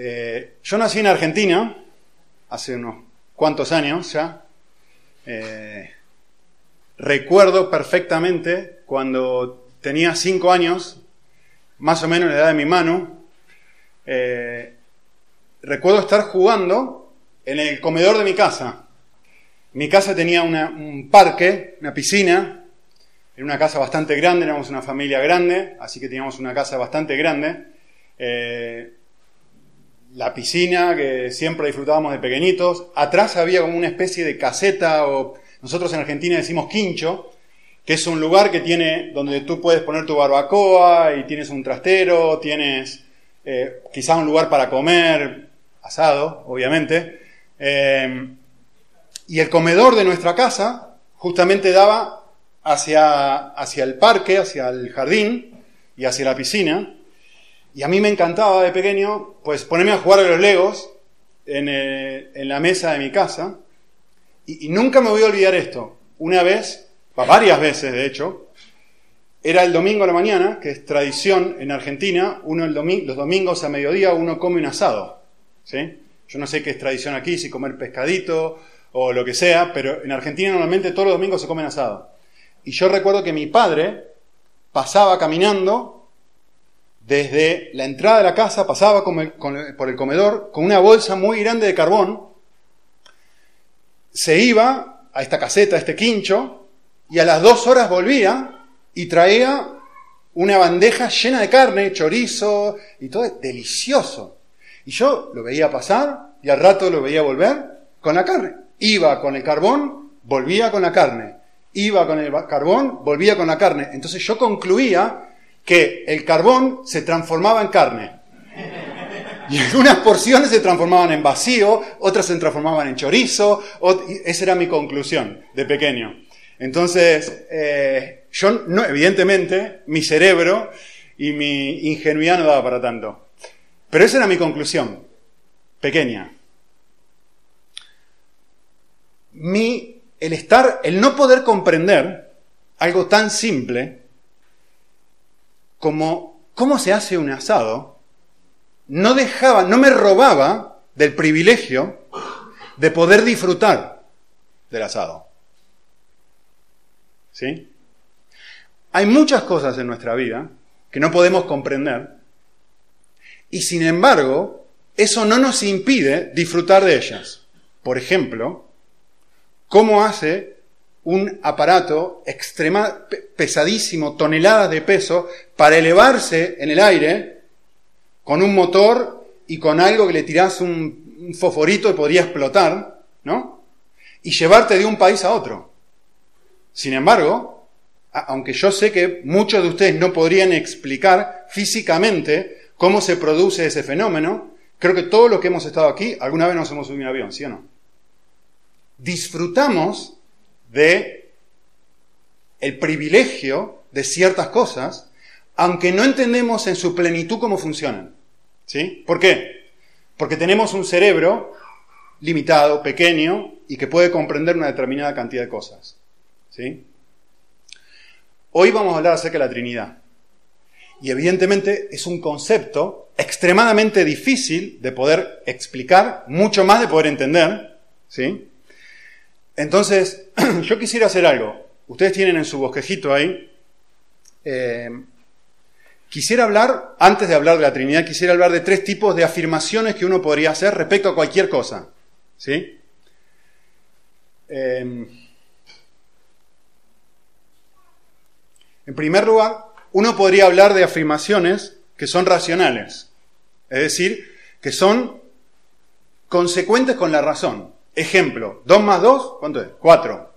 Eh, yo nací en Argentina hace unos cuantos años ya. Eh, recuerdo perfectamente cuando tenía cinco años, más o menos la edad de mi mano, eh, recuerdo estar jugando en el comedor de mi casa. Mi casa tenía un parque, una piscina, en una casa bastante grande, éramos una familia grande, así que teníamos una casa bastante grande. La piscina que siempre disfrutábamos de pequeñitos. Atrás había como una especie de caseta o nosotros en Argentina decimos quincho, que es un lugar que tiene donde tú puedes poner tu barbacoa y tienes un trastero, tienes eh, un lugar para comer, asado, obviamente. Eh, y el comedor de nuestra casa justamente daba hacia, hacia el parque, hacia el jardín y hacia la piscina. Y a mí me encantaba de pequeño, pues ponerme a jugar a los legos en, eh, la mesa de mi casa. Y, nunca me voy a olvidar esto. Una vez, varias veces de hecho, era el domingo a la mañana, que es tradición en Argentina, uno el los domingos a mediodía uno come un asado. ¿sí? Yo no sé qué es tradición aquí, si comer pescadito o lo que sea, pero en Argentina normalmente todos los domingos se comen asado. Y yo recuerdo que mi padre pasaba caminando desde la entrada de la casa, pasaba por el comedor con una bolsa muy grande de carbón, se iba a esta caseta, a este quincho, y a las dos horas volvía y traía una bandeja llena de carne, chorizo y todo, delicioso. Y yo lo veía pasar y al rato lo veía volver con la carne. Iba con el carbón, volvía con la carne. Iba con el carbón, volvía con la carne. Entonces yo concluía que el carbón se transformaba en carne. Y algunas porciones se transformaban en vacío, otras se transformaban en chorizo. esa era mi conclusión de pequeño. Entonces, eh, yo, no, evidentemente, mi cerebro y mi ingenuidad no daba para tanto. Pero esa era mi conclusión, pequeña mi, el estar, el no poder comprender algo tan simple como cómo se hace un asado, no dejaba, no me robaba del privilegio de poder disfrutar del asado. ¿Sí? Hay muchas cosas en nuestra vida que no podemos comprender y sin embargo, eso no nos impide disfrutar de ellas. Por ejemplo, cómo hace un aparato extrema, pesadísimo, toneladas de peso, para elevarse en el aire con un motor y con algo que le tirás un, un fosforito y podría explotar, ¿no? Y llevarte de un país a otro. Sin embargo, aunque yo sé que muchos de ustedes no podrían explicar físicamente cómo se produce ese fenómeno, creo que todos los que hemos estado aquí alguna vez nos hemos subido un avión, ¿sí o no? disfrutamos de el privilegio de ciertas cosas, aunque no entendemos en su plenitud cómo funcionan. ¿Sí? ¿Por qué? Porque tenemos un cerebro limitado, pequeño, y que puede comprender una determinada cantidad de cosas. ¿Sí? Hoy vamos a hablar acerca de la Trinidad. Y evidentemente es un concepto extremadamente difícil de poder explicar, mucho más de poder entender. ¿Sí? Entonces, yo quisiera hacer algo. Ustedes tienen en su bosquejito ahí. Eh, quisiera hablar, antes de hablar de la Trinidad, quisiera hablar de tres tipos de afirmaciones que uno podría hacer respecto a cualquier cosa. ¿Sí? Eh, en primer lugar, uno podría hablar de afirmaciones que son racionales. Es decir, que son consecuentes con la razón. Ejemplo, 2 más 2, ¿cuánto es? 4.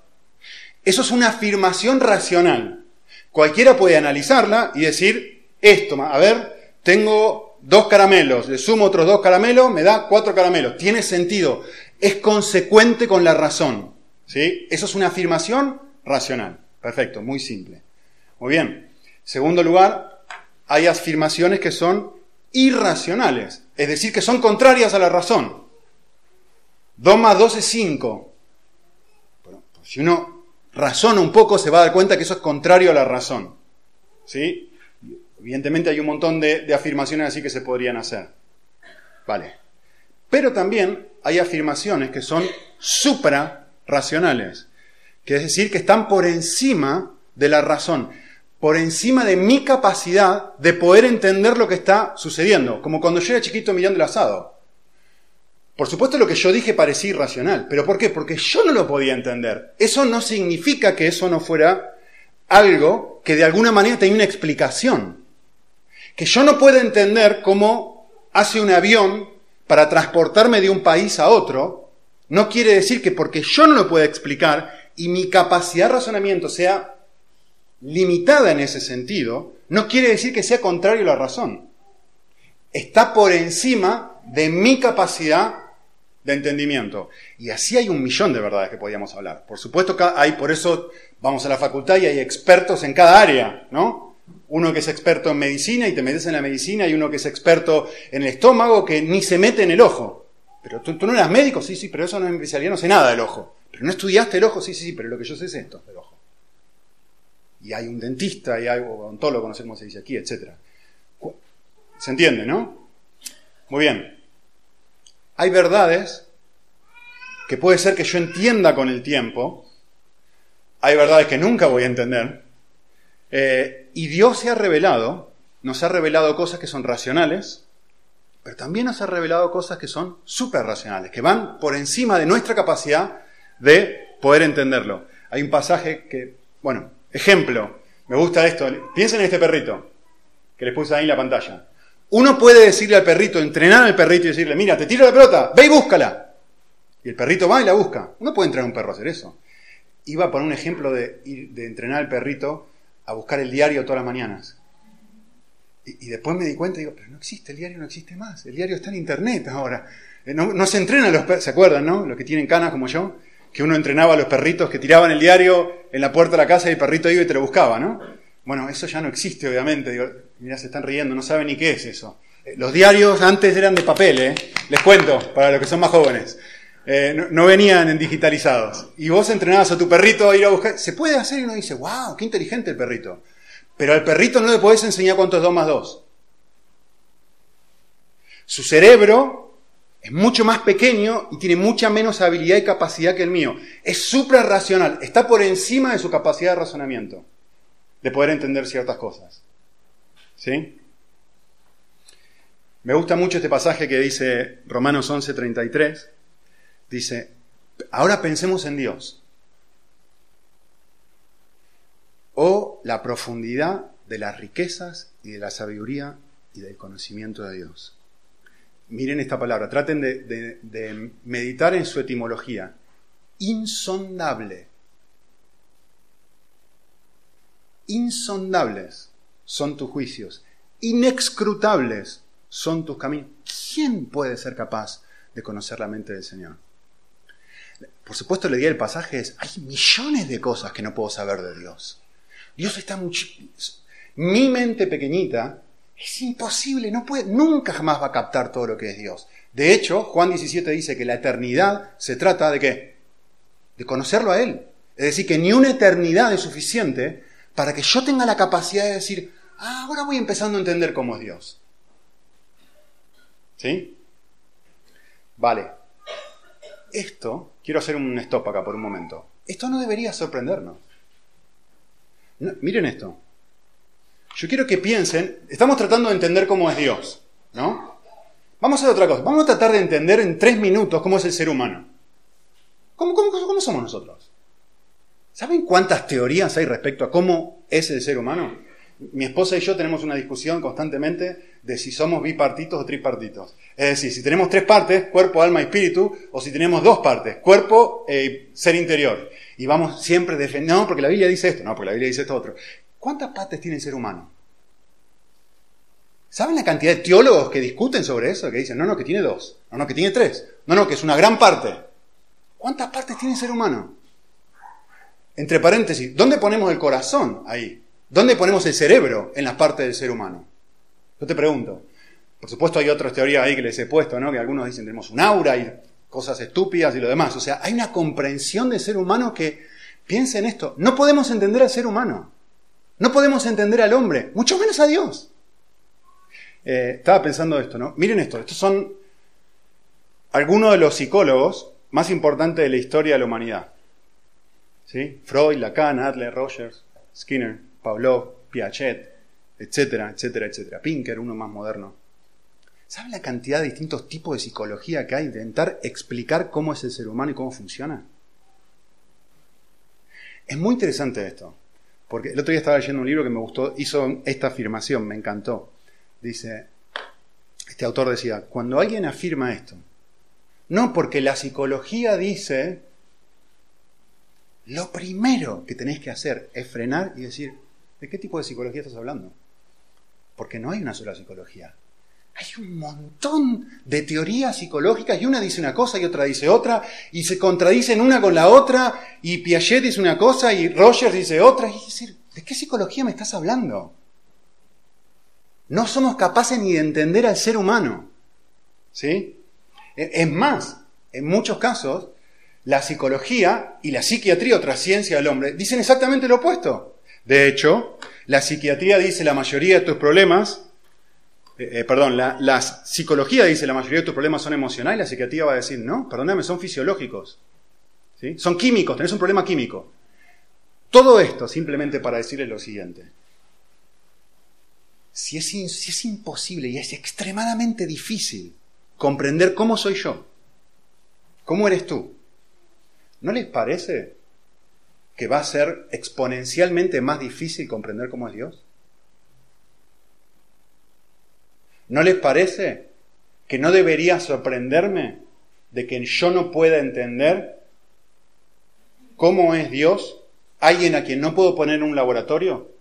Eso es una afirmación racional. Cualquiera puede analizarla y decir, esto, a ver, tengo dos caramelos, le sumo otros dos caramelos, me da cuatro caramelos. Tiene sentido, es consecuente con la razón. ¿sí? Eso es una afirmación racional. Perfecto, muy simple. Muy bien. Segundo lugar, hay afirmaciones que son irracionales, es decir, que son contrarias a la razón. 2 más 2 es 5. Pues si uno razona un poco, se va a dar cuenta que eso es contrario a la razón. ¿Sí? Evidentemente hay un montón de, afirmaciones así que se podrían hacer. Vale. Pero también hay afirmaciones que son suprarracionales, que es decir, que están por encima de la razón, por encima de mi capacidad de poder entender lo que está sucediendo, como cuando yo era chiquito mirando el asado. Por supuesto lo que yo dije parecía irracional, pero ¿por qué? Porque yo no lo podía entender. Eso no significa que eso no fuera algo que de alguna manera tenía una explicación. Que yo no puedo entender cómo hace un avión para transportarme de un país a otro, no quiere decir que porque yo no lo pueda explicar y mi capacidad de razonamiento sea limitada en ese sentido, no quiere decir que sea contrario a la razón. Está por encima de mi capacidad de entendimiento. Y así hay un millón de verdades que podíamos hablar. Por supuesto que hay, por eso vamos a la facultad y hay expertos en cada área, ¿no? Uno que es experto en medicina y te metes en la medicina, y uno que es experto en el estómago que ni se mete en el ojo. Pero tú, no eras médico, sí, sí, pero eso no es especialidad, no sé nada del ojo. Pero no estudiaste el ojo, sí, sí, sí, pero lo que yo sé es esto del ojo. Y hay un dentista, y hay un odontólogo, no sé cómo se dice aquí, etc. ¿Se entiende, no? Muy bien hay verdades que puede ser que yo entienda con el tiempo, hay verdades que nunca voy a entender, eh, y Dios se ha revelado, nos ha revelado cosas que son racionales, pero también nos ha revelado cosas que son racionales, que van por encima de nuestra capacidad de poder entenderlo. Hay un pasaje que, bueno, ejemplo, me gusta esto, piensen en este perrito que les puse ahí en la pantalla. Uno puede decirle al perrito, entrenar al perrito y decirle, mira, te tiro la pelota, ve y búscala. Y el perrito va y la busca. Uno puede entrenar a un perro a hacer eso. Iba a poner un ejemplo de, entrenar al perrito a buscar el diario todas las mañanas. Y, después me di cuenta y digo, pero no existe, el diario no existe más. El diario está en internet ahora. Eh, no, se entrena a los perros, ¿se acuerdan, no? Los que tienen canas como yo, que uno entrenaba a los perritos que tiraban el diario en la puerta de la casa y el perrito iba y te lo buscaba, ¿no? Bueno, eso ya no existe, obviamente. Mirá, se están riendo, no saben ni qué es eso. Eh, los diarios antes eran de papel, ¿eh? Les cuento, para los que son más jóvenes. Eh, no, venían en digitalizados. Y vos entrenabas a tu perrito a ir a buscar. Se puede hacer y uno dice, wow, qué inteligente el perrito. Pero al perrito no le podés enseñar cuánto es 2 más 2. Su cerebro es mucho más pequeño y tiene mucha menos habilidad y capacidad que el mío. Es suprarracional, está por encima de su capacidad de razonamiento, de poder entender ciertas cosas. ¿Sí? Me gusta mucho este pasaje que dice Romanos 11:33. Dice, ahora pensemos en Dios. O la profundidad de las riquezas y de la sabiduría y del conocimiento de Dios. Miren esta palabra, traten de, de meditar en su etimología. Insondable. Insondables son tus juicios, inexcrutables son tus caminos. ¿Quién puede ser capaz de conocer la mente del Señor? Por supuesto, le di el pasaje es, hay millones de cosas que no puedo saber de Dios. Dios está mucho... Mi mente pequeñita es imposible, no puede, nunca jamás va a captar todo lo que es Dios. De hecho, Juan 17 dice que la eternidad se trata de qué? De conocerlo a Él. Es decir, que ni una eternidad es suficiente para que yo tenga la capacidad de decir, ah, ahora voy empezando a entender cómo es Dios. ¿Sí? Vale. Esto, quiero hacer un stop acá por un momento. Esto no debería sorprendernos. miren esto. Yo quiero que piensen, estamos tratando de entender cómo es Dios, ¿no? Vamos a hacer otra cosa. Vamos a tratar de entender en tres minutos cómo es el ser humano. ¿Cómo, cómo somos nosotros? ¿Saben cuántas teorías hay respecto a cómo es el ser humano? Mi esposa y yo tenemos una discusión constantemente de si somos bipartitos o tripartitos. Es decir, si tenemos tres partes, cuerpo, alma y espíritu, o si tenemos dos partes, cuerpo y e ser interior. Y vamos siempre defendiendo, no, porque la Biblia dice esto, no, porque la Biblia dice esto otro. ¿Cuántas partes tiene el ser humano? ¿Saben la cantidad de teólogos que discuten sobre eso? Que dicen, no, no, que tiene dos, no, no, que tiene tres, no, no, que es una gran parte. ¿Cuántas partes tiene el ser humano? Entre paréntesis, ¿dónde ponemos el corazón ahí? ¿Dónde ponemos el cerebro en las partes del ser humano? Yo te pregunto. Por supuesto hay otras teorías ahí que les he puesto, ¿no? Que algunos dicen tenemos un aura y cosas estúpidas y lo demás. O sea, hay una comprensión del ser humano que piensa en esto. No podemos entender al ser humano. No podemos entender al hombre, mucho menos a Dios. Eh, estaba pensando esto, ¿no? Miren esto, estos son algunos de los psicólogos más importantes de la historia de la humanidad. ¿Sí? Freud, Lacan, Adler, Rogers, Skinner, Pavlov, Piaget, etcétera, etcétera, etcétera. Pinker, uno más moderno. ¿Sabe la cantidad de distintos tipos de psicología que hay? Intentar explicar cómo es el ser humano y cómo funciona. Es muy interesante esto, porque el otro día estaba leyendo un libro que me gustó, hizo esta afirmación, me encantó. Dice, este autor decía, cuando alguien afirma esto, no porque la psicología dice, lo primero que tenéis que hacer es frenar y decir, ¿de qué tipo de psicología estás hablando? Porque no hay una sola psicología. Hay un montón de teorías psicológicas y una dice una cosa y otra dice otra y se contradicen una con la otra y Piaget dice una cosa y Rogers dice otra. Y decir, ¿de qué psicología me estás hablando? No somos capaces ni de entender al ser humano. ¿Sí? E, es más, en muchos casos, la psicología y la psiquiatría, otra ciencia del hombre, dicen exactamente lo opuesto. De hecho, la psiquiatría dice la mayoría de tus problemas, eh, eh, perdón, la, psicología dice la mayoría de tus problemas son emocionales, la psiquiatría va a decir, no, perdóname, son fisiológicos. ¿Sí? Son químicos, tenés un problema químico. Todo esto simplemente para decirles lo siguiente. Si es, si es imposible y es extremadamente difícil comprender cómo soy yo, cómo eres tú, ¿no les parece que va a ser exponencialmente más difícil comprender cómo es Dios? ¿No les parece que no debería sorprenderme de que yo no pueda entender cómo es Dios? ¿Alguien a quien no puedo poner en un laboratorio?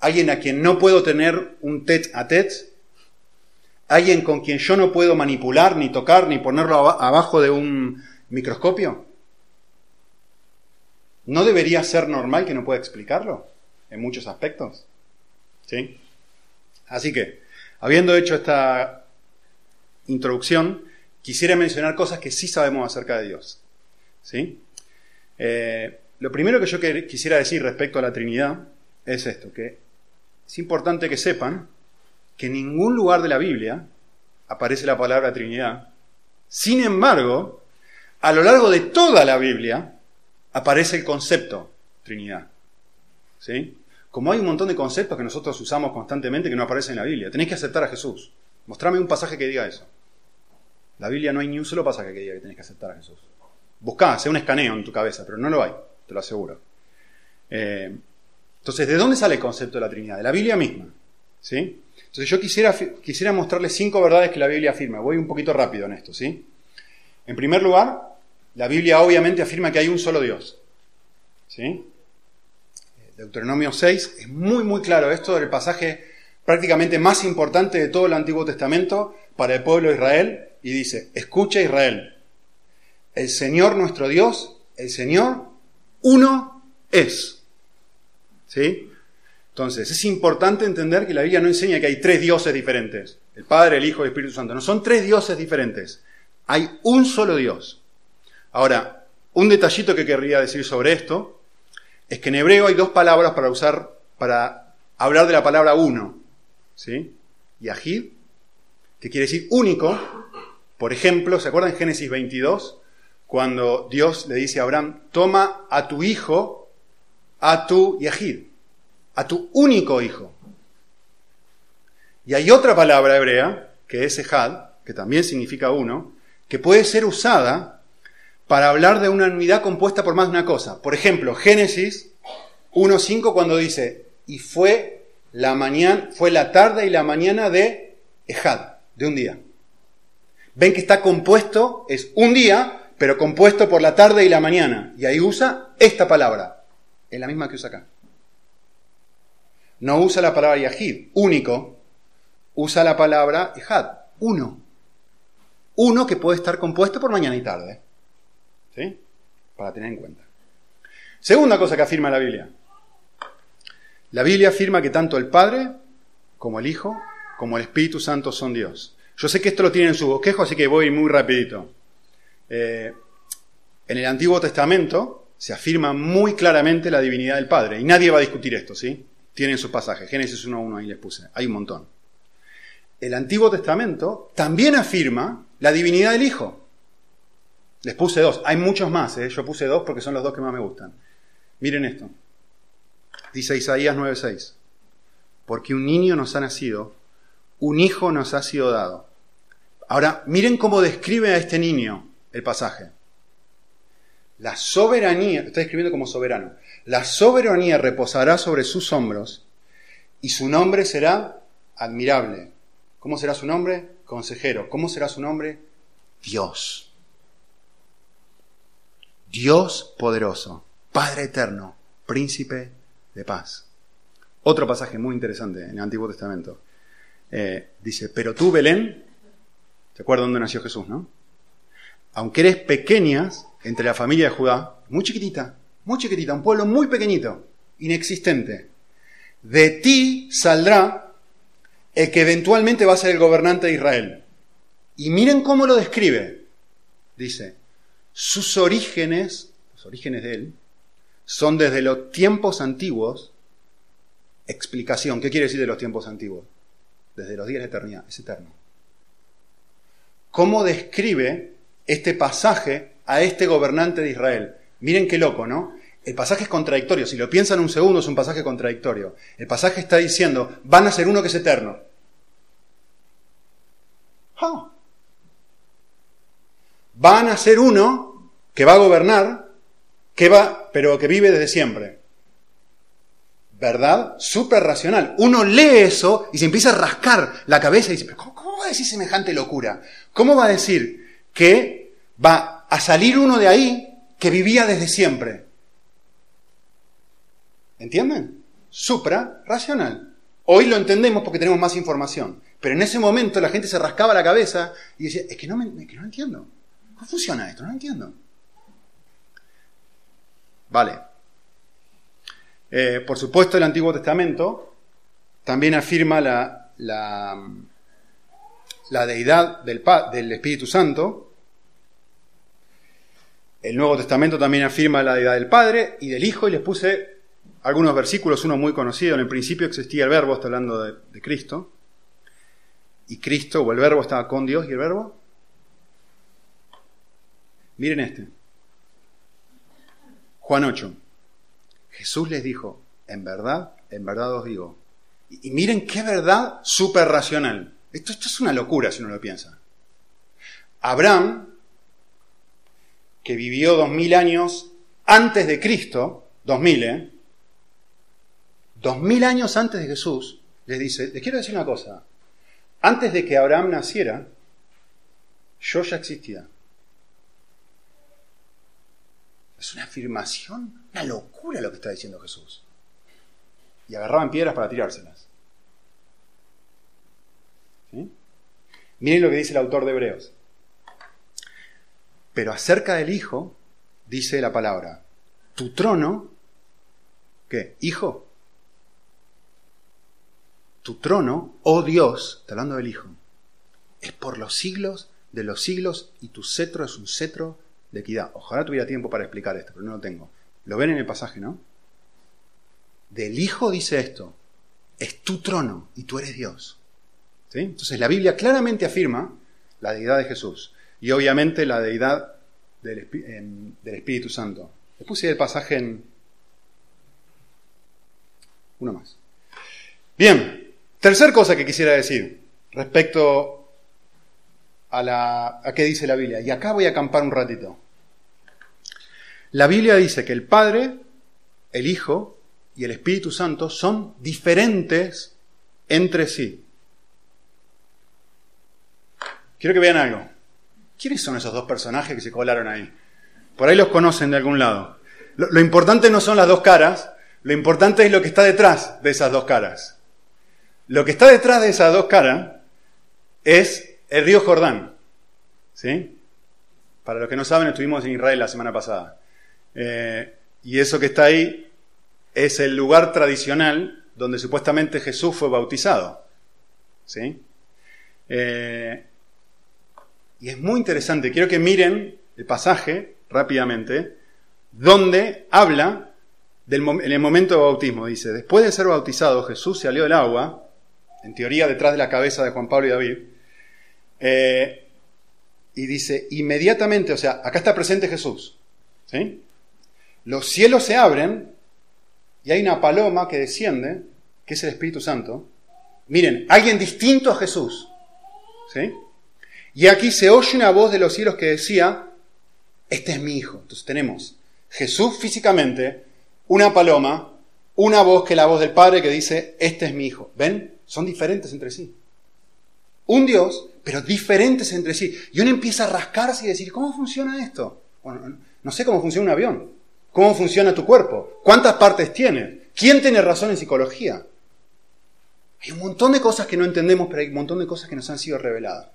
¿Alguien a quien no puedo tener un tete a tete? ¿Alguien con quien yo no puedo manipular, ni tocar, ni ponerlo abajo de un microscopio? ¿No debería ser normal que no pueda explicarlo en muchos aspectos? ¿Sí? Así que, habiendo hecho esta introducción, quisiera mencionar cosas que sí sabemos acerca de Dios. ¿Sí? Eh, lo primero que yo quisiera decir respecto a la Trinidad es esto, que es importante que sepan que en ningún lugar de la Biblia aparece la palabra Trinidad. Sin embargo, a lo largo de toda la Biblia, aparece el concepto Trinidad. ¿Sí? Como hay un montón de conceptos que nosotros usamos constantemente que no aparecen en la Biblia, tenéis que aceptar a Jesús. Mostrame un pasaje que diga eso. La Biblia no hay ni un solo pasaje que diga que tenéis que aceptar a Jesús. Buscá, sea un escaneo en tu cabeza, pero no lo hay, te lo aseguro. Eh, entonces, ¿de dónde sale el concepto de la Trinidad? De la Biblia misma. ¿Sí? Entonces, yo quisiera, quisiera mostrarles cinco verdades que la Biblia afirma. Voy un poquito rápido en esto, ¿sí? En primer lugar, la Biblia obviamente afirma que hay un solo Dios. ¿Sí? Deuteronomio 6 es muy, muy claro. Esto del pasaje prácticamente más importante de todo el Antiguo Testamento para el pueblo de Israel. Y dice, escucha Israel, el Señor nuestro Dios, el Señor, uno es. ¿Sí? Entonces, es importante entender que la Biblia no enseña que hay tres dioses diferentes. El Padre, el Hijo y el Espíritu Santo. No, son tres dioses diferentes. Hay un solo Dios. Ahora, un detallito que querría decir sobre esto es que en hebreo hay dos palabras para usar, para hablar de la palabra uno. ¿Sí? Yahid, que quiere decir único. Por ejemplo, ¿se acuerdan en Génesis 22? Cuando Dios le dice a Abraham, toma a tu hijo, a tu Yahid, a tu único hijo. Y hay otra palabra hebrea, que es Ejad, que también significa uno, que puede ser usada para hablar de una unidad compuesta por más de una cosa. Por ejemplo, Génesis 1.5 cuando dice, y fue la mañana, fue la tarde y la mañana de Ejad, de un día. Ven que está compuesto, es un día, pero compuesto por la tarde y la mañana. Y ahí usa esta palabra. Es la misma que usa acá. No usa la palabra Yahid, único. Usa la palabra Ejad, uno. Uno que puede estar compuesto por mañana y tarde. ¿Sí? Para tener en cuenta. Segunda cosa que afirma la Biblia. La Biblia afirma que tanto el Padre como el Hijo como el Espíritu Santo son Dios. Yo sé que esto lo tienen en su bosquejo, así que voy muy rapidito. Eh, en el Antiguo Testamento se afirma muy claramente la divinidad del Padre, y nadie va a discutir esto, ¿sí? Tienen sus pasajes, Génesis 1.1 ahí les puse, hay un montón. El Antiguo Testamento también afirma la divinidad del Hijo. Les puse dos. Hay muchos más, ¿eh? yo puse dos porque son los dos que más me gustan. Miren esto. Dice Isaías 9:6. Porque un niño nos ha nacido, un hijo nos ha sido dado. Ahora, miren cómo describe a este niño el pasaje. La soberanía, está escribiendo como soberano, la soberanía reposará sobre sus hombros y su nombre será admirable. ¿Cómo será su nombre? Consejero. ¿Cómo será su nombre? Dios. Dios poderoso, Padre eterno, príncipe de paz. Otro pasaje muy interesante en el Antiguo Testamento. Eh, dice, pero tú, Belén, ¿te acuerdas dónde nació Jesús, no? Aunque eres pequeña entre la familia de Judá, muy chiquitita, muy chiquitita, un pueblo muy pequeñito, inexistente, de ti saldrá el que eventualmente va a ser el gobernante de Israel. Y miren cómo lo describe. Dice, sus orígenes, los orígenes de él, son desde los tiempos antiguos. Explicación, ¿qué quiere decir de los tiempos antiguos? Desde los días de eternidad, es eterno. ¿Cómo describe este pasaje a este gobernante de Israel? Miren qué loco, ¿no? El pasaje es contradictorio. Si lo piensan un segundo, es un pasaje contradictorio. El pasaje está diciendo, van a ser uno que es eterno. Ah. Van a ser uno que va a gobernar, que va, pero que vive desde siempre. ¿Verdad? Súper racional. Uno lee eso y se empieza a rascar la cabeza y dice, ¿cómo, ¿cómo va a decir semejante locura? ¿Cómo va a decir que va a salir uno de ahí que vivía desde siempre? ¿Entienden? Supra racional. Hoy lo entendemos porque tenemos más información. Pero en ese momento la gente se rascaba la cabeza y decía, es que no, me, que no entiendo. ¿Cómo funciona esto? No entiendo. Vale. Eh, por supuesto, el Antiguo Testamento también afirma la, la, la deidad del, Espíritu Santo. El Nuevo Testamento también afirma la deidad del Padre y del Hijo, y les puse algunos versículos, uno muy conocido, en el principio existía el verbo, está hablando de, Cristo, y Cristo o el verbo estaba con Dios y el verbo. Miren este. Juan 8. Jesús les dijo, en verdad, en verdad os digo. Y, miren qué verdad súper racional. Esto, esto es una locura si uno lo piensa. Abraham, que vivió dos mil años antes de Cristo, dos mil, ¿eh? dos mil años antes de Jesús, les dice, les quiero decir una cosa, antes de que Abraham naciera, yo ya existía. Es una afirmación, una locura lo que está diciendo Jesús. Y agarraban piedras para tirárselas. Miren lo que dice el autor de Hebreos. Pero acerca del Hijo, dice la palabra, tu trono, ¿qué? Hijo, tu trono, oh Dios, está hablando del Hijo, es por los siglos de los siglos y tu cetro es un cetro de equidad. Ojalá tuviera tiempo para explicar esto, pero no lo tengo. Lo ven en el pasaje, ¿no? Del Hijo dice esto, es tu trono y tú eres Dios. ¿Sí? Entonces la Biblia claramente afirma la deidad de Jesús y obviamente la deidad del, Espíritu Santo. Le puse el pasaje en... Uno más. Bien, Tercer cosa que quisiera decir respecto a, la, a qué dice la Biblia. Y acá voy a acampar un ratito. La Biblia dice que el Padre, el Hijo y el Espíritu Santo son diferentes entre sí. Quiero que vean algo. ¿Quiénes son esos dos personajes que se colaron ahí? Por ahí los conocen de algún lado. Lo, importante no son las dos caras, lo importante es lo que está detrás de esas dos caras. Lo que está detrás de esas dos caras es el río Jordán. ¿Sí? Para los que no saben, estuvimos en Israel la semana pasada. Eh, y eso que está ahí es el lugar tradicional donde supuestamente Jesús fue bautizado. ¿Sí? Eh, y es muy interesante. Quiero que miren el pasaje rápidamente, donde habla en el momento de bautismo. Dice, después de ser bautizado, Jesús salió del agua en teoría detrás de la cabeza de Juan Pablo y David, eh, y dice, inmediatamente, o sea, acá está presente Jesús. ¿sí? Los cielos se abren y hay una paloma que desciende, que es el Espíritu Santo. Miren, alguien distinto a Jesús. ¿sí? Y aquí se oye una voz de los cielos que decía, este es mi hijo. Entonces tenemos Jesús físicamente, una paloma, una voz que es la voz del Padre que dice, este es mi hijo. ¿Ven? Son diferentes entre sí. Un Dios, pero diferentes entre sí. Y uno empieza a rascarse y decir, ¿cómo funciona esto? No sé cómo funciona un avión. ¿Cómo funciona tu cuerpo? ¿Cuántas partes tiene? ¿Quién tiene razón en psicología? Hay un montón de cosas que no entendemos, pero hay un montón de cosas que nos han sido reveladas.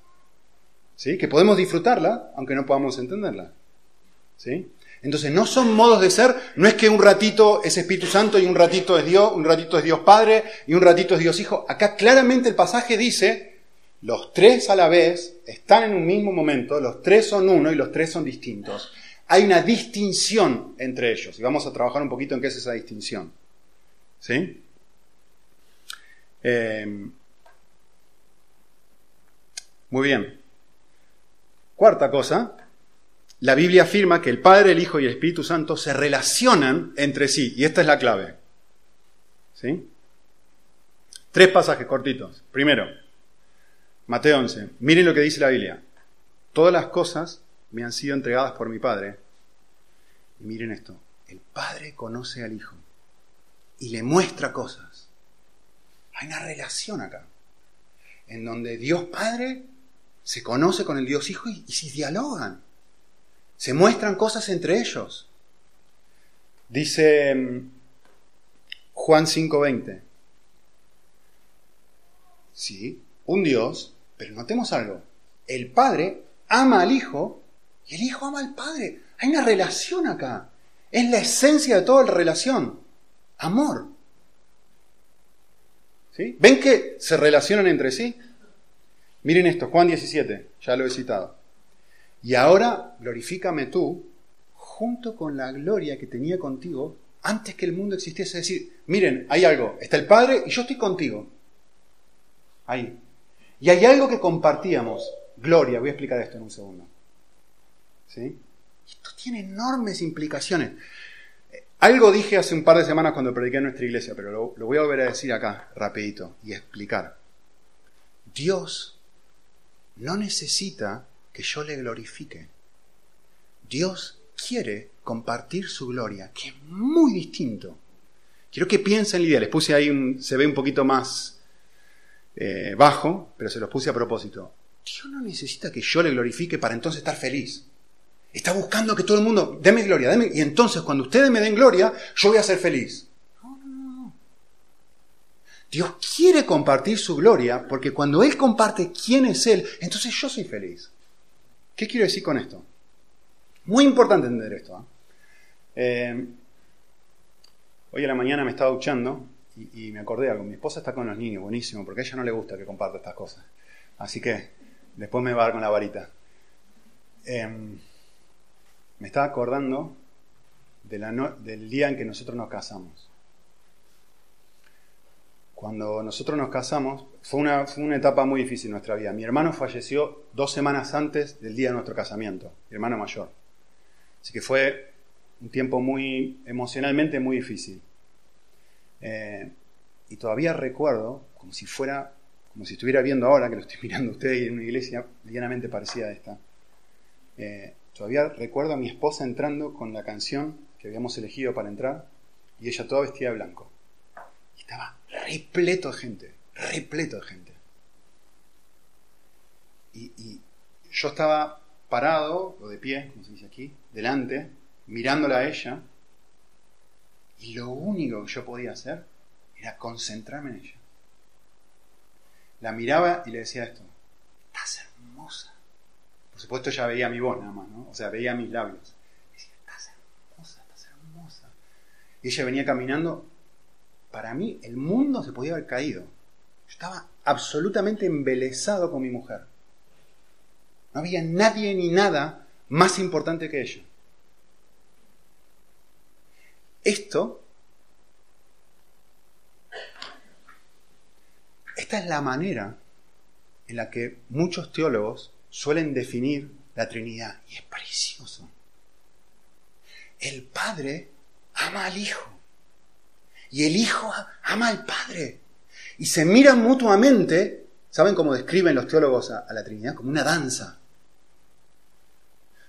¿Sí? Que podemos disfrutarla, aunque no podamos entenderla. ¿Sí? Entonces no son modos de ser, no es que un ratito es Espíritu Santo y un ratito es Dios, un ratito es Dios Padre y un ratito es Dios Hijo. Acá claramente el pasaje dice, los tres a la vez están en un mismo momento, los tres son uno y los tres son distintos. Hay una distinción entre ellos y vamos a trabajar un poquito en qué es esa distinción. ¿Sí? Eh, muy bien. Cuarta cosa, la Biblia afirma que el Padre, el Hijo y el Espíritu Santo se relacionan entre sí, y esta es la clave. ¿Sí? Tres pasajes cortitos. Primero, Mateo 11. Miren lo que dice la Biblia. Todas las cosas me han sido entregadas por mi Padre. Y miren esto. El Padre conoce al Hijo y le muestra cosas. Hay una relación acá, en donde Dios Padre se conoce con el Dios Hijo y, se dialogan. Se muestran cosas entre ellos. Dice mm, Juan 5:20. Sí, un Dios, pero notemos algo. El Padre ama al Hijo y el Hijo ama al Padre. Hay una relación acá. Es la esencia de toda la relación. Amor. ¿Sí? ¿Ven que se relacionan entre sí? Miren esto, Juan 17, ya lo he citado. Y ahora glorifícame tú junto con la gloria que tenía contigo antes que el mundo existiese. Es decir, miren, hay algo, está el Padre y yo estoy contigo. Ahí. Y hay algo que compartíamos. Gloria, voy a explicar esto en un segundo. Esto tiene enormes implicaciones. Algo dije hace un par de semanas cuando prediqué en nuestra iglesia, pero lo, voy a volver a decir acá, rapidito, y explicar. Dios no necesita que yo le glorifique. Dios quiere compartir su gloria, que es muy distinto. Quiero que piensen en la idea. Les puse ahí un, se ve un poquito más eh, bajo, pero se los puse a propósito. Dios no necesita que yo le glorifique para entonces estar feliz. Está buscando que todo el mundo, deme gloria, deme, y entonces cuando ustedes me den gloria, yo voy a ser feliz. No, no, no. Dios quiere compartir su gloria porque cuando Él comparte quién es Él, entonces yo soy feliz. ¿Qué quiero decir con esto? Muy importante entender esto. ¿eh? Eh, hoy a la mañana me estaba duchando y, me acordé algo. Mi esposa está con los niños, buenísimo, porque a ella no le gusta que comparta estas cosas. Así que después me va a dar con la varita. Em, me estaba acordando del día en que nosotros nos casamos. Cuando nosotros nos casamos, fue una, una etapa muy difícil en nuestra vida. Mi hermano falleció dos semanas antes del día de nuestro casamiento, mi hermano mayor. Así que fue un tiempo muy, emocionalmente muy difícil. Eh, y todavía recuerdo, como si fuera, como si estuviera viendo ahora, que lo estoy mirando a ustedes en una iglesia medianamente parecida a esta, eh, todavía recuerdo a mi esposa entrando con la canción que habíamos elegido para entrar, y ella toda vestida de blanco. Estaba repleto de gente, repleto de gente. Y, yo estaba parado, o de pie, como se dice aquí, delante, mirándola a ella, y lo único que yo podía hacer era concentrarme en ella. La miraba y le decía esto, estás. Por supuesto ella veía mi voz nada más, ¿no? O sea, veía mis labios. Decía, estás hermosa, estás hermosa. Y ella venía caminando para mí el mundo se podía haber caído. Yo estaba absolutamente embelesado con mi mujer. No había nadie ni nada más importante que ella. Esto, esta es la manera en la que muchos teólogos suelen definir la Trinidad. Y es precioso. El Padre ama al Hijo. Y el Hijo ama al Padre. Y se miran mutuamente, ¿saben cómo describen los teólogos a, la Trinidad? Como una danza.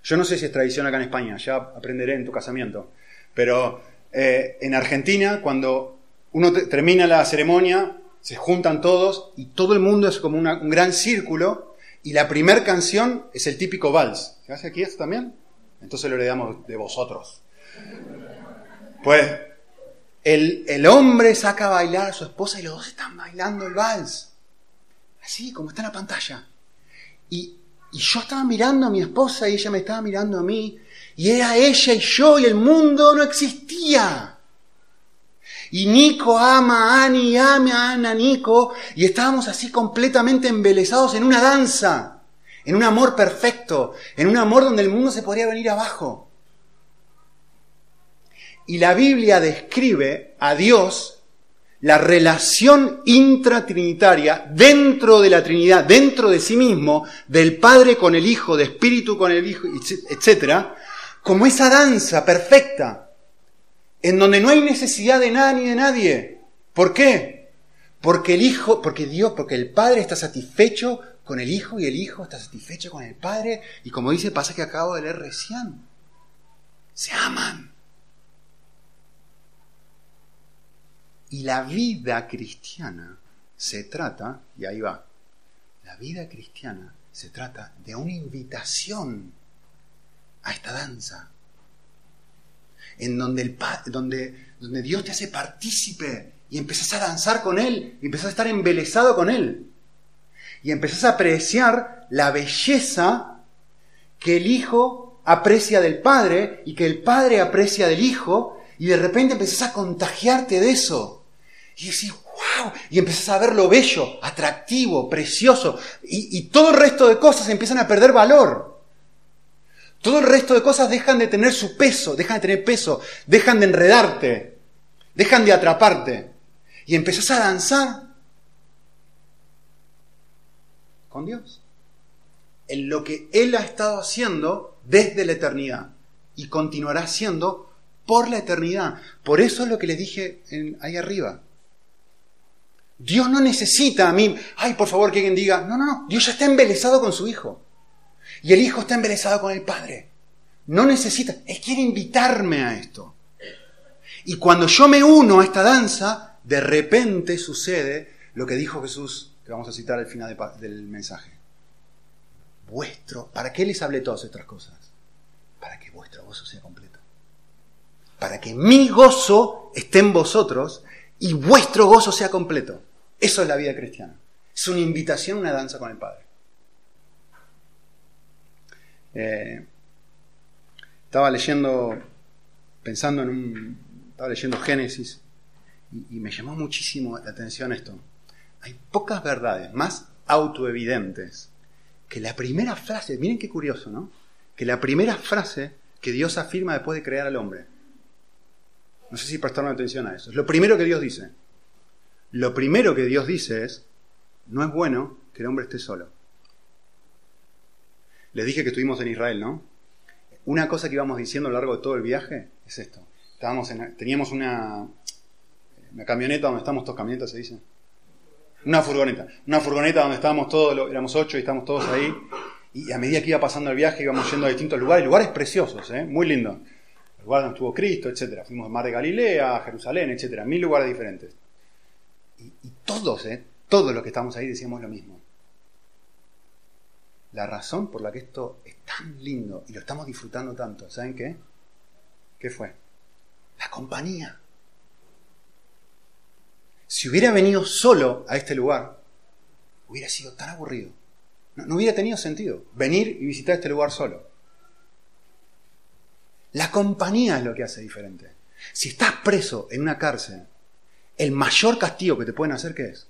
Yo no sé si es tradición acá en España, ya aprenderé en tu casamiento. Pero eh, en Argentina, cuando uno termina la ceremonia, se juntan todos y todo el mundo es como un gran círculo y la primera canción es el típico vals. ¿Se hace aquí esto también? Entonces lo heredamos de vosotros. Pues el, el, hombre saca a bailar a su esposa y los dos están bailando el vals. Así como está en la pantalla. Y, y yo estaba mirando a mi esposa y ella me estaba mirando a mí. Y era ella y yo y el mundo no existía. Y Nico ama a Ani, ama a Nico. Y estábamos así completamente embelesados en una danza. En un amor perfecto. En un amor donde el mundo se podría venir abajo. Y la Biblia describe a Dios la relación intratrinitaria dentro de la Trinidad, dentro de sí mismo, del Padre con el Hijo, de Espíritu con el Hijo, etc., como esa danza perfecta, en donde no hay necesidad de nada ni de nadie. ¿Por qué? Porque el Hijo, porque Dios, porque el Padre está satisfecho con el Hijo y el Hijo está satisfecho con el Padre, y como dice el pasaje que acabo de leer recién, se aman. Y la vida cristiana se trata, y ahí va, la vida cristiana se trata de una invitación a esta danza, en donde, el, donde, donde Dios te hace partícipe y empezás a danzar con Él, y empezás a estar embelesado con Él, y empezás a apreciar la belleza que el Hijo aprecia del Padre y que el Padre aprecia del Hijo, y de repente empezás a contagiarte de eso. Y decís, wow, y empezás a ver lo bello, atractivo, precioso, y, todo el resto de cosas empiezan a perder valor. Todo el resto de cosas dejan de tener su peso, dejan de tener peso, dejan de enredarte, dejan de atraparte. Y empezás a danzar con Dios. En lo que Él ha estado haciendo desde la eternidad y continuará haciendo por la eternidad. Por eso es lo que les dije ahí arriba. Dios no necesita a mí, ay, por favor que alguien diga, no, no, no, Dios ya está embelesado con su Hijo. Y el Hijo está embelesado con el Padre. No necesita, Él quiere invitarme a esto. Y cuando yo me uno a esta danza, de repente sucede lo que dijo Jesús, que vamos a citar al final del mensaje. Vuestro, ¿para qué les hablé todas estas cosas? Para que vuestro gozo sea completo. Para que mi gozo esté en vosotros y vuestro gozo sea completo. Eso es la vida cristiana. Es una invitación, una danza con el Padre. Eh, estaba leyendo, pensando en un. Estaba leyendo Génesis y, me llamó muchísimo la atención esto. Hay pocas verdades más autoevidentes que la primera frase, miren qué curioso, ¿no? Que la primera frase que Dios afirma después de crear al hombre. No sé si prestaron atención a eso. Es lo primero que Dios dice. Lo primero que Dios dice es, no es bueno que el hombre esté solo. Les dije que estuvimos en Israel, ¿no? Una cosa que íbamos diciendo a lo largo de todo el viaje es esto. Estábamos teníamos una, una camioneta donde estamos todos, camionetas se dice. Una furgoneta. Una furgoneta donde estábamos todos, éramos ocho y estábamos todos ahí. Y a medida que iba pasando el viaje íbamos yendo a distintos lugares, lugares preciosos, ¿eh? muy lindos. El lugar donde estuvo Cristo, etc. Fuimos al Mar de Galilea, Jerusalén, etc. Mil lugares diferentes. Y, todos, ¿eh? todos los que estamos ahí decíamos lo mismo. La razón por la que esto es tan lindo y lo estamos disfrutando tanto, ¿saben qué? ¿Qué fue? La compañía. Si hubiera venido solo a este lugar, hubiera sido tan aburrido. No, no, hubiera tenido sentido venir y visitar este lugar solo. La compañía es lo que hace diferente. Si estás preso en una cárcel el mayor castigo que te pueden hacer, ¿qué es?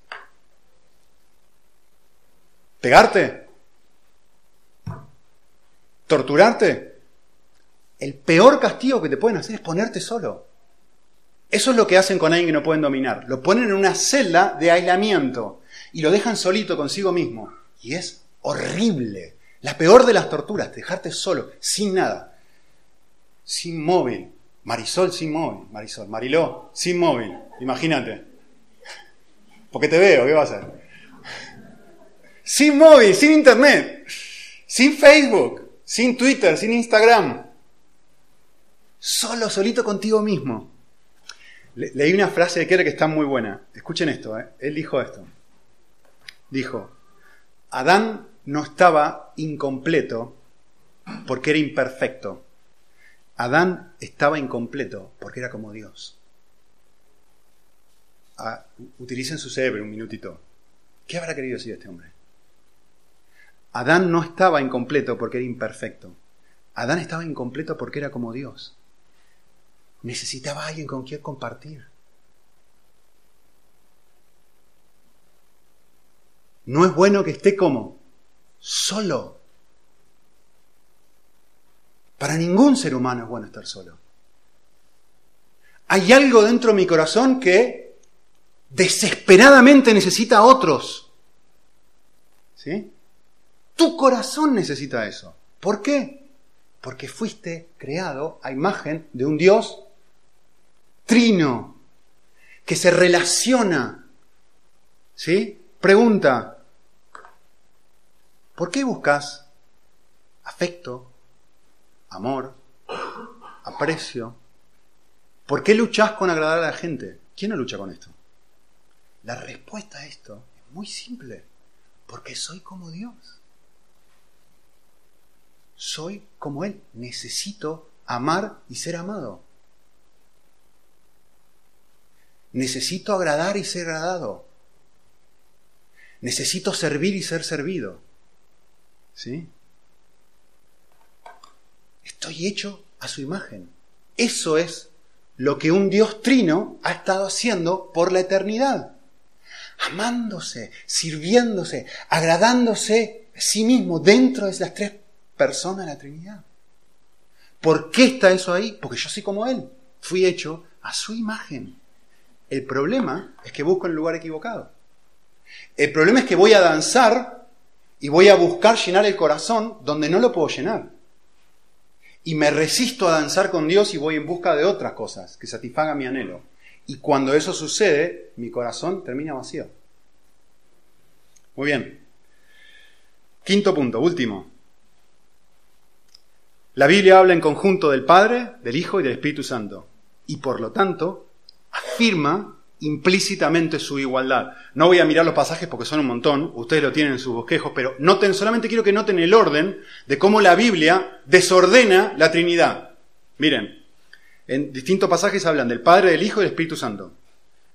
¿Pegarte? ¿Torturarte? El peor castigo que te pueden hacer es ponerte solo. Eso es lo que hacen con alguien que no pueden dominar. Lo ponen en una celda de aislamiento y lo dejan solito consigo mismo. Y es horrible. La peor de las torturas, dejarte solo, sin nada, sin móvil. Marisol sin móvil, Marisol, Mariló sin móvil, imagínate. Porque te veo, ¿qué va a hacer? Sin móvil, sin internet, sin Facebook, sin Twitter, sin Instagram. Solo, solito contigo mismo. leí una frase de Keller que está muy buena. Escuchen esto, ¿eh? él dijo esto. Dijo, Adán no estaba incompleto porque era imperfecto. Adán estaba incompleto porque era como Dios. Ah, utilicen su cerebro un minutito. ¿Qué habrá querido decir este hombre? Adán no estaba incompleto porque era imperfecto. Adán estaba incompleto porque era como Dios. Necesitaba alguien con quien compartir. No es bueno que esté como solo. Para ningún ser humano es bueno estar solo. Hay algo dentro de mi corazón que desesperadamente necesita a otros. ¿Sí? Tu corazón necesita eso. ¿Por qué? Porque fuiste creado a imagen de un Dios trino, que se relaciona. ¿Sí? Pregunta, ¿por qué buscas afecto, amor, aprecio? ¿Por qué luchas con agradar a la gente? ¿Quién no lucha con esto? La respuesta a esto es muy simple, porque soy como Dios. Soy como Él, necesito amar y ser amado. Necesito agradar y ser agradado. Necesito servir y ser servido. ¿Sí? Estoy hecho a su imagen. Eso es lo que un Dios trino ha estado haciendo por la eternidad. Amándose, sirviéndose, agradándose a sí mismo dentro de las tres personas de la Trinidad. ¿Por qué está eso ahí? Porque yo soy como Él. Fui hecho a su imagen. El problema es que busco el lugar equivocado. El problema es que voy a danzar y voy a buscar llenar el corazón donde no lo puedo llenar. Y me resisto a danzar con Dios y voy en busca de otras cosas que satisfagan mi anhelo. Y cuando eso sucede, mi corazón termina vacío. Muy bien. Quinto punto, último. La Biblia habla en conjunto del Padre, del Hijo y del Espíritu Santo. Y por lo tanto, afirma implícitamente su igualdad. No voy a mirar los pasajes porque son un montón, ustedes lo tienen en sus bosquejos, pero noten, solamente quiero que noten el orden de cómo la Biblia desordena la Trinidad. Miren, en distintos pasajes hablan del Padre, del Hijo y del Espíritu Santo.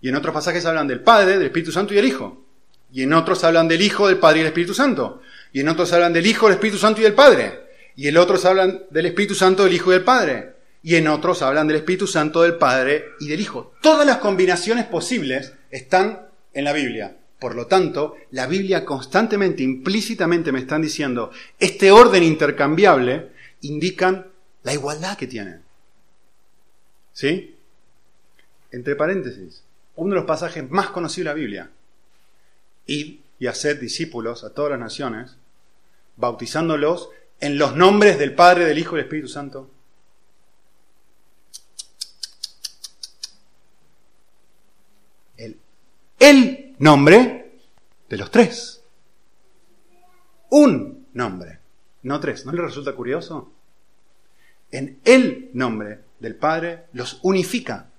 Y en otros pasajes hablan del Padre, del Espíritu Santo y del Hijo. Y en otros hablan del Hijo, del Padre y del Espíritu Santo. Y en otros hablan del Hijo, del Espíritu Santo y del Padre. Y en otros hablan del Espíritu Santo, del Hijo y del Padre y en otros hablan del Espíritu Santo, del Padre y del Hijo. Todas las combinaciones posibles están en la Biblia. Por lo tanto, la Biblia constantemente, implícitamente me están diciendo, este orden intercambiable indican la igualdad que tienen. ¿Sí? Entre paréntesis, uno de los pasajes más conocidos de la Biblia. Id y haced discípulos a todas las naciones, bautizándolos en los nombres del Padre, del Hijo y del Espíritu Santo el nombre de los tres. Un nombre, no tres. ¿No le resulta curioso? En el nombre del Padre los unifica.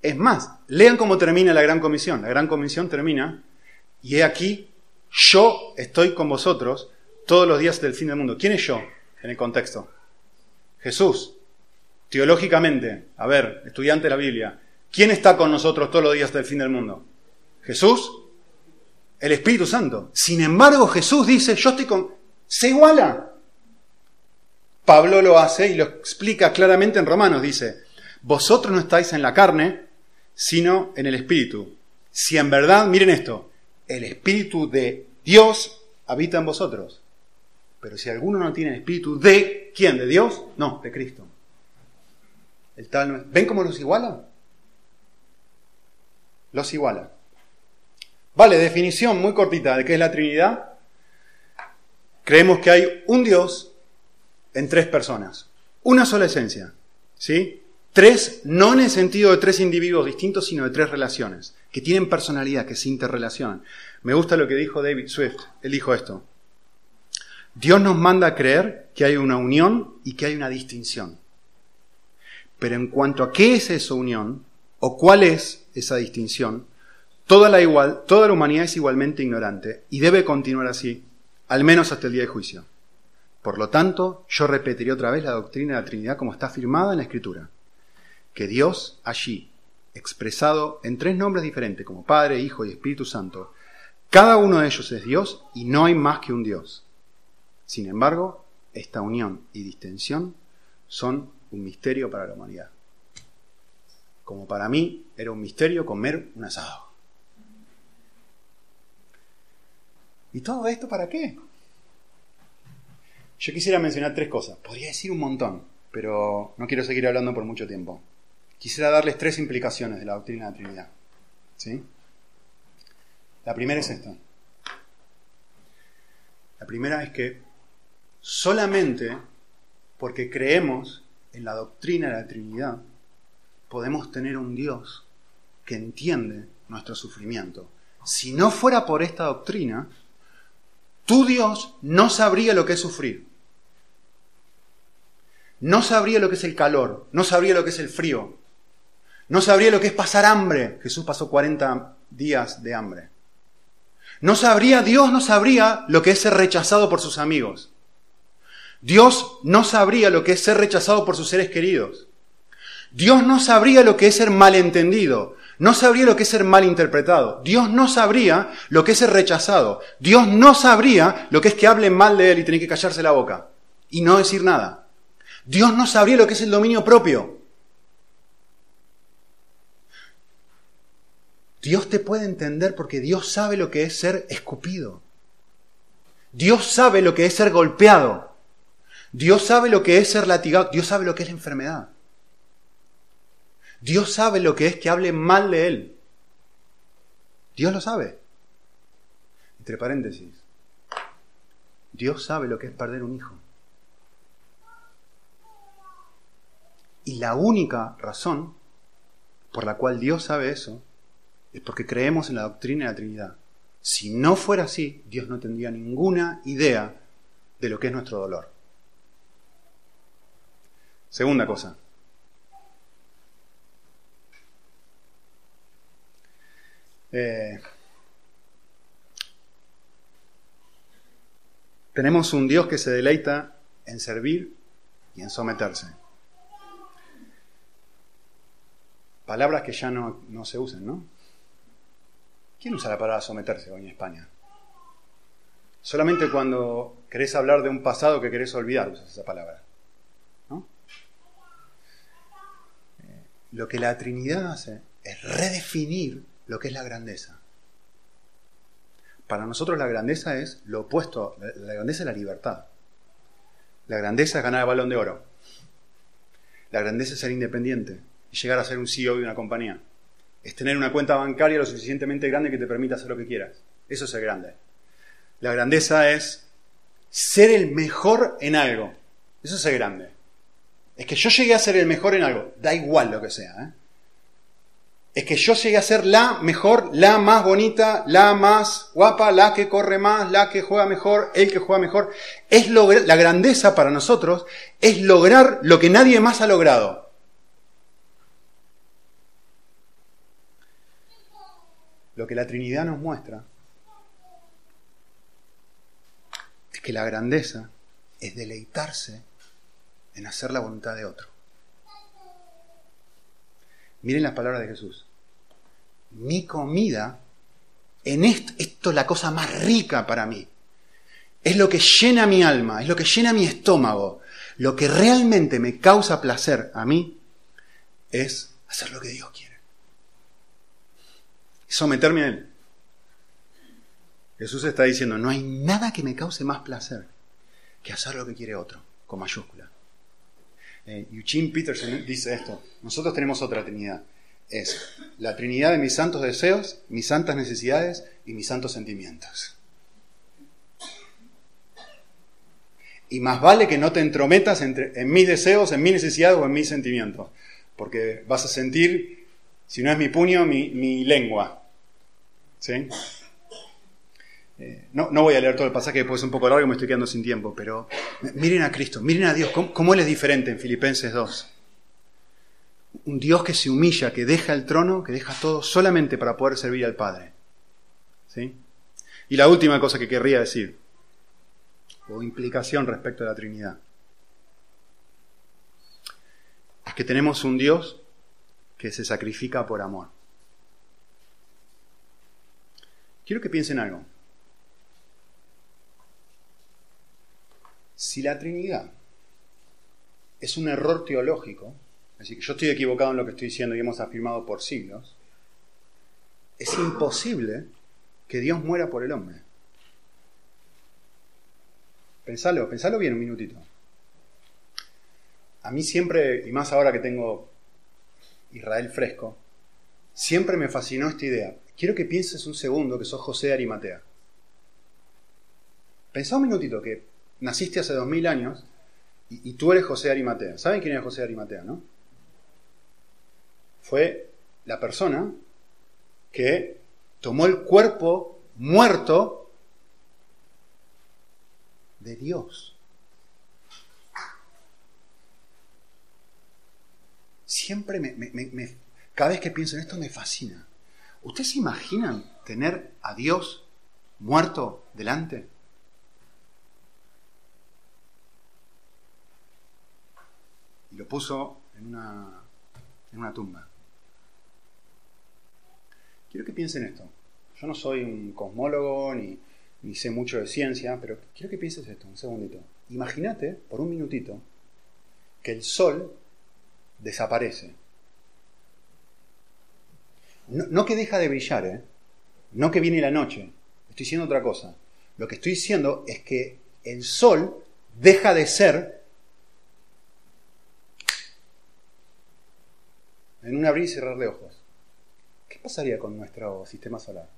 Es más, lean cómo termina la Gran Comisión. La Gran Comisión termina, y he aquí, yo estoy con vosotros todos los días del fin del mundo. ¿Quién es yo en el contexto? Jesús. Teológicamente, a ver, estudiante de la Biblia, ¿Quién está con nosotros todos los días del fin del mundo? Jesús, el Espíritu Santo. Sin embargo, Jesús dice, yo estoy con... Se iguala. Pablo lo hace y lo explica claramente en Romanos. Dice, vosotros no estáis en la carne, sino en el Espíritu. Si en verdad, miren esto, el Espíritu de Dios habita en vosotros. Pero si alguno no tiene el Espíritu de, ¿quién? ¿De Dios? No, de Cristo. El tal ¿Ven cómo los iguala? los iguala. Vale, definición muy cortita de qué es la Trinidad. creemos que hay un Dios en tres personas, una sola esencia, ¿sí? Tres, no en el sentido de tres individuos distintos, sino de tres relaciones, que tienen personalidad, que se interrelacionan. Me gusta lo que dijo David Swift, él dijo esto. Dios nos manda a creer que hay una unión y que hay una distinción. Pero en cuanto a qué es esa unión o cuál es esa distinción, toda la, igual, toda la humanidad es igualmente ignorante y debe continuar así, al menos hasta el día de juicio. Por lo tanto, yo repetiré otra vez la doctrina de la Trinidad como está afirmada en la Escritura, que Dios allí, expresado en tres nombres diferentes como Padre, Hijo y Espíritu Santo, cada uno de ellos es Dios y no hay más que un Dios. Sin embargo, esta unión y distensión son un misterio para la humanidad. Como para mí era un misterio comer un asado. ¿Y todo esto para qué? Yo quisiera mencionar tres cosas. Podría decir un montón, pero no quiero seguir hablando por mucho tiempo. Quisiera darles tres implicaciones de la doctrina de la Trinidad. ¿Sí? La primera es esta. La primera es que Solamente porque creemos en la doctrina de la Trinidad, podemos tener un Dios que entiende nuestro sufrimiento. Si no fuera por esta doctrina, tu Dios no sabría lo que es sufrir. No sabría lo que es el calor, no sabría lo que es el frío, no sabría lo que es pasar hambre. Jesús pasó 40 días de hambre. No sabría, Dios no sabría lo que es ser rechazado por sus amigos. Dios no sabría lo que es ser rechazado por sus seres queridos. Dios no sabría lo que es ser malentendido. No sabría lo que es ser malinterpretado. Dios no sabría lo que es ser rechazado. Dios no sabría lo que es que hablen mal de Él y tener que callarse la boca y no decir nada. Dios no sabría lo que es el dominio propio. Dios te puede entender porque Dios sabe lo que es ser escupido. Dios sabe lo que es ser golpeado. Dios sabe lo que es ser latigado, Dios sabe lo que es la enfermedad. Dios sabe lo que es que hable mal de Él. Dios lo sabe. Entre paréntesis, Dios sabe lo que es perder un hijo. Y la única razón por la cual Dios sabe eso es porque creemos en la doctrina de la Trinidad. Si no fuera así, Dios no tendría ninguna idea de lo que es nuestro dolor. Segunda cosa. Eh, tenemos un Dios que se deleita en servir y en someterse. Palabras que ya no, no se usan, ¿no? ¿Quién usa la palabra someterse hoy en España? Solamente cuando querés hablar de un pasado que querés olvidar usas esa palabra. lo que la Trinidad hace es redefinir lo que es la grandeza. Para nosotros la grandeza es lo opuesto, la grandeza es la libertad. La grandeza es ganar el balón de oro. La grandeza es ser independiente y llegar a ser un CEO de una compañía. Es tener una cuenta bancaria lo suficientemente grande que te permita hacer lo que quieras. Eso es grande. La grandeza es ser el mejor en algo. Eso es grande. Es que yo llegué a ser el mejor en algo, da igual lo que sea. ¿eh? Es que yo llegué a ser la mejor, la más bonita, la más guapa, la que corre más, la que juega mejor, el que juega mejor. Es la grandeza para nosotros es lograr lo que nadie más ha logrado. Lo que la Trinidad nos muestra es que la grandeza es deleitarse en hacer la voluntad de otro. Miren las palabras de Jesús. Mi comida, en esto, esto es la cosa más rica para mí. Es lo que llena mi alma, es lo que llena mi estómago. Lo que realmente me causa placer a mí es hacer lo que Dios quiere. Someterme a Él. Jesús está diciendo, no hay nada que me cause más placer que hacer lo que quiere otro, con mayúscula. Eh, Eugene Peterson dice esto, nosotros tenemos otra Trinidad. Es la Trinidad de mis santos deseos, mis santas necesidades y mis santos sentimientos. y más vale que no te entrometas entre, en mis deseos, en mis necesidades o en mis sentimientos, porque vas a sentir, si no es mi puño, mi, lengua. Eh, no, voy a leer todo el pasaje, después es un poco largo y me estoy quedando sin tiempo, pero miren a Cristo, miren a Dios, cómo, Él es diferente en Filipenses 2. Un Dios que se humilla, que deja el trono, que deja todo solamente para poder servir al Padre. ¿Sí? Y la última cosa que querría decir, o implicación respecto a la Trinidad, es que tenemos un Dios que se sacrifica por amor. Quiero que piensen algo. Si la Trinidad es un error teológico, decir, que yo estoy equivocado en lo que estoy diciendo y hemos afirmado por siglos, es imposible que Dios muera por el hombre. Pensalo, pensalo bien un minutito. A mí siempre, y más ahora que tengo Israel fresco, siempre me fascinó esta idea. Quiero que pienses un segundo que sos José Arimatea. Pensá un minutito que naciste hace dos mil años y, tú eres José Arimatea. ¿Saben quién es José Arimatea, no? Fue la persona que tomó el cuerpo muerto de Dios. Siempre me, cada vez que pienso en esto me fascina. ¿Ustedes se imaginan tener a Dios muerto delante? Y lo puso en una, en una tumba. Quiero que piensen esto. Yo no soy un cosmólogo ni, ni sé mucho de ciencia, pero quiero que pienses esto, un segundito. Imagínate, por un minutito, que el sol desaparece. No, que deja de brillar, ¿eh? no que viene la noche. Estoy diciendo otra cosa. Lo que estoy diciendo es que el sol deja de ser en un abrir y cerrar de ojos. ¿Qué pasaría con nuestro sistema solar?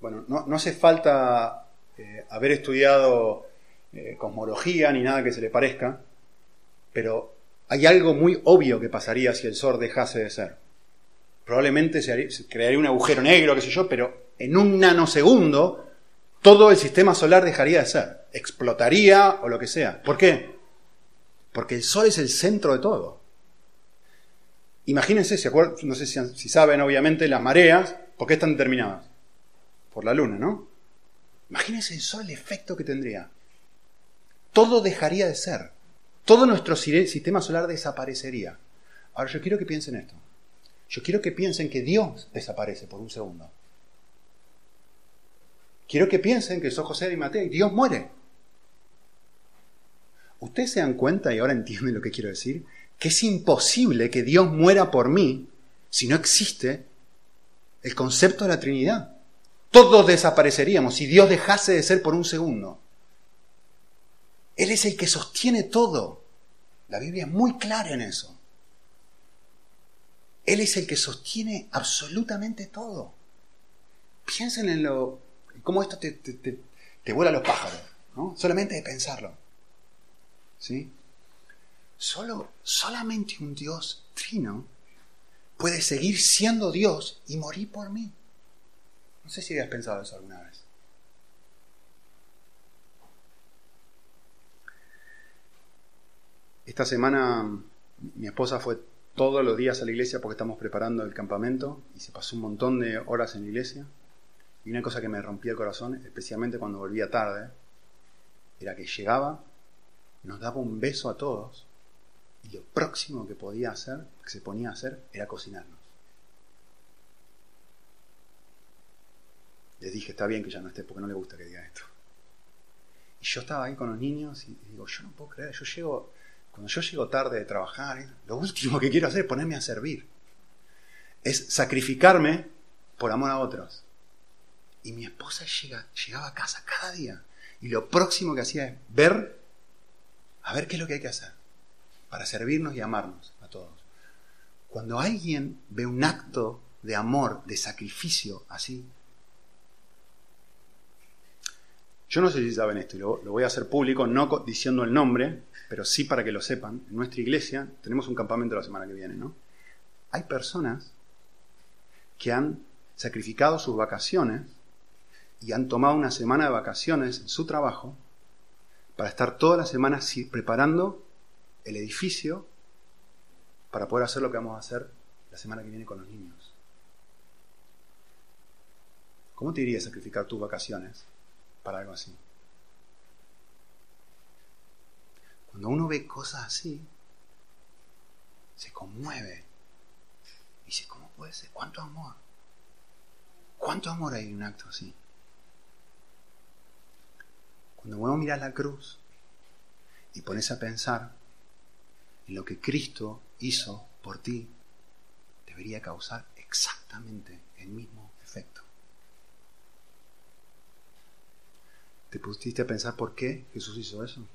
Bueno, no, hace falta eh, haber estudiado eh, cosmología ni nada que se le parezca, pero hay algo muy obvio que pasaría si el Sol dejase de ser. Probablemente se, crearía un agujero negro, qué sé yo, pero en un nanosegundo todo el sistema solar dejaría de ser. Explotaría o lo que sea. ¿Por qué? Porque el Sol es el centro de todo. Imagínense, no sé si, si saben, obviamente, las mareas, ¿por qué están determinadas? por la luna, ¿no? Imagínense el sol, el efecto que tendría. Todo dejaría de ser. Todo nuestro sistema solar desaparecería. Ahora yo quiero que piensen esto. Yo quiero que piensen que Dios desaparece por un segundo. Quiero que piensen que sos José de Mateo y Dios muere. Ustedes se dan cuenta, y ahora entienden lo que quiero decir, que es imposible que Dios muera por mí si no existe el concepto de la Trinidad todos desapareceríamos si Dios dejase de ser por un segundo. Él es el que sostiene todo. La Biblia es muy clara en eso. Él es el que sostiene absolutamente todo. Piensen en lo, cómo esto te, te, vuela los pájaros. Solamente de pensarlo. ¿Sí? Solo, solamente un Dios trino puede seguir siendo Dios y morir por mí. No sé si habías pensado eso alguna vez. Esta semana mi esposa fue todos los días a la iglesia porque estamos preparando el campamento y se pasó un montón de horas en la iglesia. Y una cosa que me rompía el corazón, especialmente cuando volvía tarde, era que llegaba, nos daba un beso a todos y lo próximo que podía hacer, que se ponía a hacer, era cocinarnos. Les dije, está bien que ya no esté porque no le gusta que diga esto. Y yo estaba ahí con los niños y digo, yo no puedo creer, yo llego, cuando yo llego tarde de trabajar, lo último que quiero hacer es ponerme a servir. Es sacrificarme por amor a otros. Y mi esposa llega, llegaba a casa cada día. Y lo próximo que hacía es ver, a ver qué es lo que hay que hacer para servirnos y amarnos a todos. Cuando alguien ve un acto de amor, de sacrificio así, Yo no sé si saben esto, y lo, voy a hacer público, no diciendo el nombre, pero sí para que lo sepan. En nuestra iglesia tenemos un campamento la semana que viene, ¿no? Hay personas que han sacrificado sus vacaciones y han tomado una semana de vacaciones en su trabajo para estar toda la semana preparando el edificio para poder hacer lo que vamos a hacer la semana que viene con los niños. ¿Cómo te iría sacrificar tus vacaciones algo así? Cuando uno ve cosas así, se conmueve. Y dice, ¿cómo puede ser? ¿Cuánto amor? ¿Cuánto amor hay en un acto así? Cuando uno mira la cruz y pones a pensar en lo que Cristo hizo por ti, debería causar exactamente el mismo efecto. ¿Te pusiste a pensar por qué Jesús hizo eso?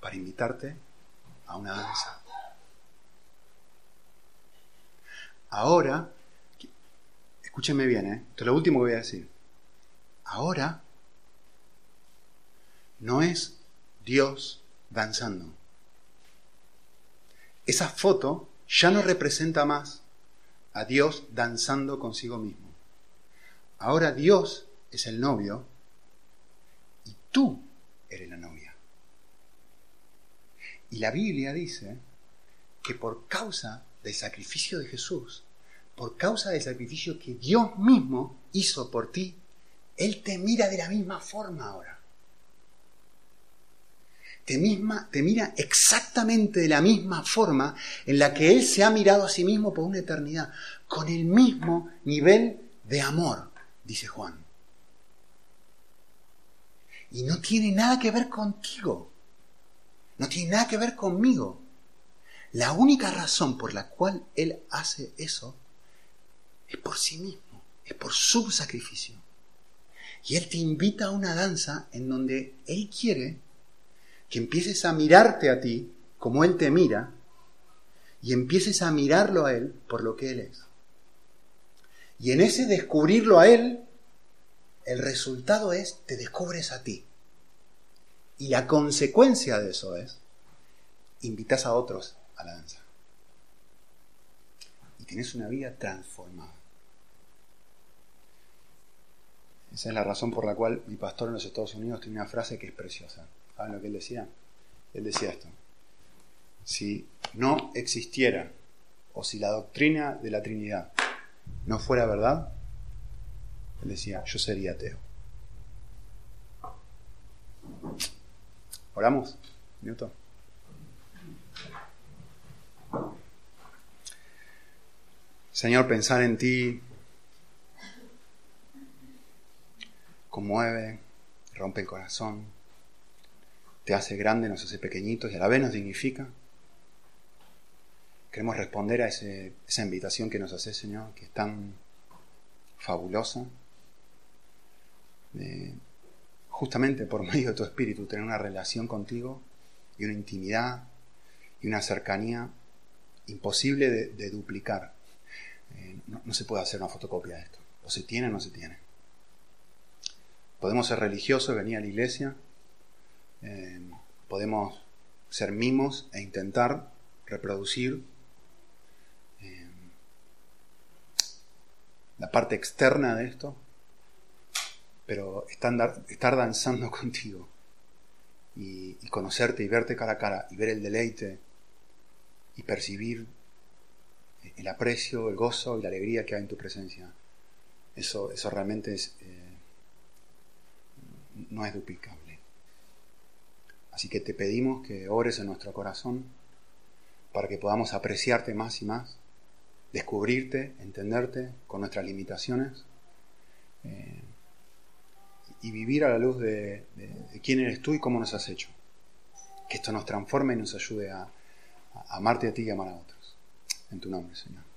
Para invitarte a una danza. Ahora, escúchenme bien, ¿eh? esto es lo último que voy a decir. Ahora no es Dios danzando. Esa foto ya no representa más a Dios danzando consigo mismo. Ahora Dios es el novio y tú eres la novia. Y la Biblia dice que por causa del sacrificio de Jesús, por causa del sacrificio que Dios mismo hizo por ti, Él te mira de la misma forma ahora. Te, misma, te mira exactamente de la misma forma en la que Él se ha mirado a sí mismo por una eternidad, con el mismo nivel de amor dice Juan. Y no tiene nada que ver contigo. No tiene nada que ver conmigo. La única razón por la cual Él hace eso es por sí mismo, es por su sacrificio. Y Él te invita a una danza en donde Él quiere que empieces a mirarte a ti como Él te mira y empieces a mirarlo a Él por lo que Él es. Y en ese descubrirlo a Él, el resultado es, te descubres a ti. Y la consecuencia de eso es, invitas a otros a la danza. Y tienes una vida transformada. Esa es la razón por la cual mi pastor en los Estados Unidos tiene una frase que es preciosa. ¿Saben lo que él decía? Él decía esto. Si no existiera, o si la doctrina de la Trinidad no fuera verdad, él decía, yo sería ateo. ¿Oramos? Minuto. Señor, pensar en ti conmueve, rompe el corazón, te hace grande, nos hace pequeñitos y a la vez nos dignifica. Queremos responder a esa invitación que nos hace, Señor, que es tan fabulosa, justamente por medio de tu espíritu tener una relación contigo y una intimidad y una cercanía imposible de, duplicar. Eh, no, se puede hacer una fotocopia de esto. O se tiene o no se tiene. Podemos ser religiosos, venir a la iglesia, eh, podemos ser mimos e intentar reproducir la parte externa de esto, pero estar, danzando contigo y, conocerte y verte cara a cara y ver el deleite y percibir el aprecio, el gozo y la alegría que hay en tu presencia, eso, eso realmente eh, no es duplicable. Así que te pedimos que ores en nuestro corazón para que podamos apreciarte más y más descubrirte, entenderte con nuestras limitaciones eh, y vivir a la luz de, quién eres tú y cómo nos has hecho. Que esto nos transforme y nos ayude a amarte a ti y amar a otros. En tu nombre, Señor.